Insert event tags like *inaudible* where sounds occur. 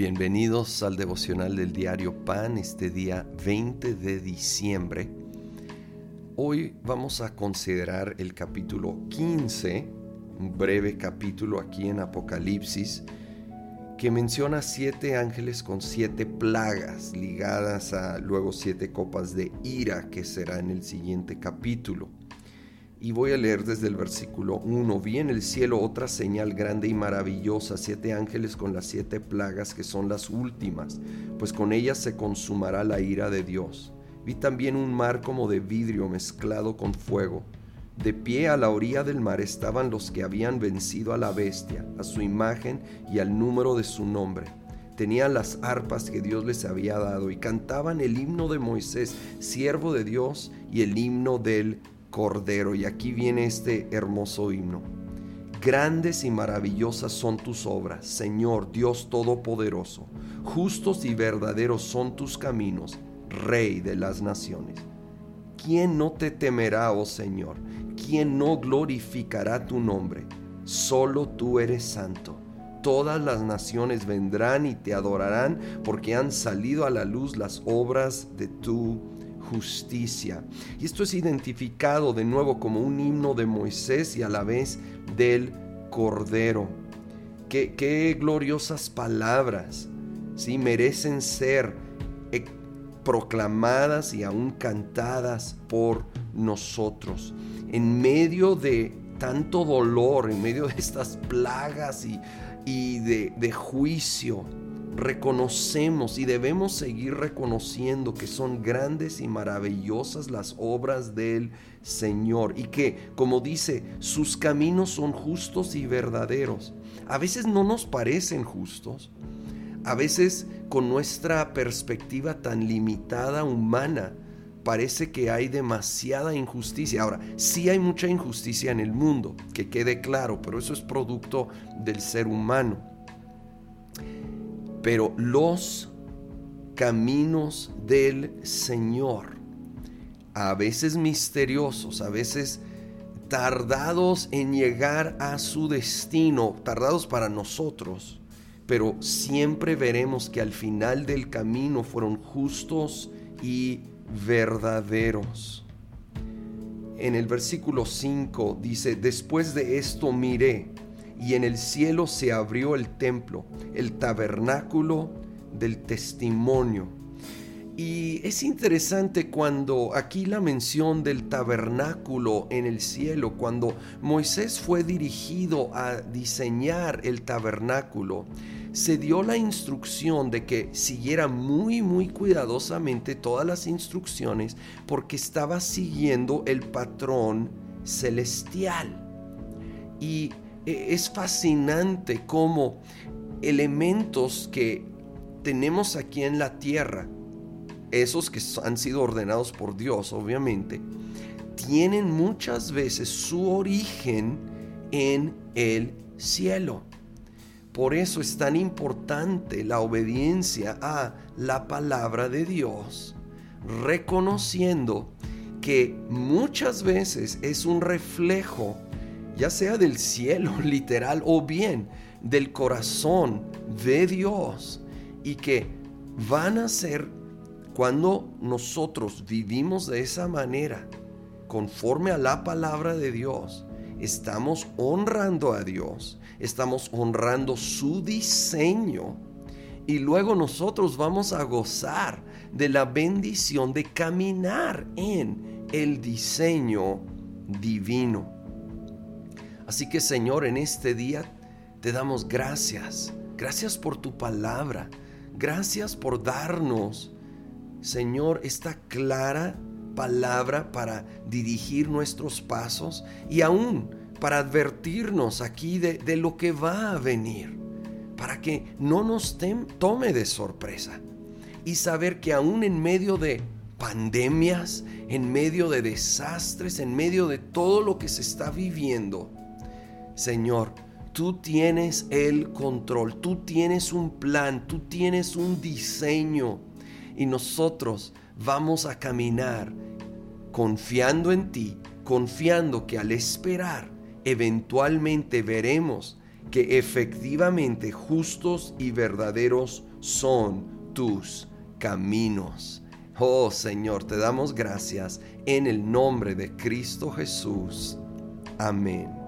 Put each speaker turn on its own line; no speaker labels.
Bienvenidos al devocional del diario Pan este día 20 de diciembre. Hoy vamos a considerar el capítulo 15, un breve capítulo aquí en Apocalipsis, que menciona siete ángeles con siete plagas ligadas a luego siete copas de ira que será en el siguiente capítulo. Y voy a leer desde el versículo 1. Vi en el cielo otra señal grande y maravillosa, siete ángeles con las siete plagas que son las últimas, pues con ellas se consumará la ira de Dios. Vi también un mar como de vidrio mezclado con fuego. De pie a la orilla del mar estaban los que habían vencido a la bestia, a su imagen y al número de su nombre. Tenían las arpas que Dios les había dado y cantaban el himno de Moisés, siervo de Dios, y el himno del Cordero. Y aquí viene este hermoso himno. Grandes y maravillosas son tus obras, Señor Dios Todopoderoso. Justos y verdaderos son tus caminos, Rey de las naciones. ¿Quién no te temerá, oh Señor? ¿Quién no glorificará tu nombre? Solo tú eres santo. Todas las naciones vendrán y te adorarán porque han salido a la luz las obras de tu justicia. Y esto es identificado de nuevo como un himno de Moisés y a la vez del Cordero. Qué, gloriosas palabras, ¿sí? merecen ser eh, proclamadas y aún cantadas por nosotros. En medio de tanto dolor, en medio de estas plagas y, de juicio, reconocemos y debemos seguir reconociendo que son grandes y maravillosas las obras del Señor y que, como dice, sus caminos son justos y verdaderos. A veces no nos parecen justos, a veces con nuestra perspectiva tan limitada humana, parece que hay demasiada injusticia. Ahora, sí hay mucha injusticia en el mundo, que quede claro, pero eso es producto del ser humano. Pero los caminos del Señor, a veces misteriosos, a veces tardados en llegar a su destino, tardados para nosotros, pero siempre veremos que al final del camino fueron justos y verdaderos. En el versículo 5 dice, después de esto miré y en el cielo se abrió el templo, el tabernáculo del testimonio. Y es interesante cuando aquí la mención del tabernáculo en el cielo, cuando Moisés fue dirigido a diseñar el tabernáculo, se dio la instrucción de que siguiera muy muy cuidadosamente todas las instrucciones porque estaba siguiendo el patrón celestial. Y es fascinante cómo elementos que tenemos aquí en la tierra, esos que han sido ordenados por Dios, obviamente, tienen muchas veces su origen en el cielo. Por eso es tan importante la obediencia a la palabra de Dios, reconociendo que muchas veces es un reflejo ya sea del cielo *laughs* literal o bien del corazón de Dios y que van a ser cuando nosotros vivimos de esa manera, conforme a la palabra de Dios, estamos honrando a Dios, estamos honrando su diseño y luego nosotros vamos a gozar de la bendición de caminar en el diseño divino. Así que Señor, en este día te damos gracias. Gracias por tu palabra. Gracias por darnos, Señor, esta clara palabra para dirigir nuestros pasos y aún para advertirnos aquí de, lo que va a venir, para que no nos tome de sorpresa y saber que aún en medio de pandemias, en medio de desastres, en medio de todo lo que se está viviendo, Señor, tú tienes el control, tú tienes un plan, tú tienes un diseño y nosotros vamos a caminar confiando en ti, confiando que al esperar eventualmente veremos que efectivamente justos y verdaderos son tus caminos. Oh Señor, te damos gracias en el nombre de Cristo Jesús. Amén.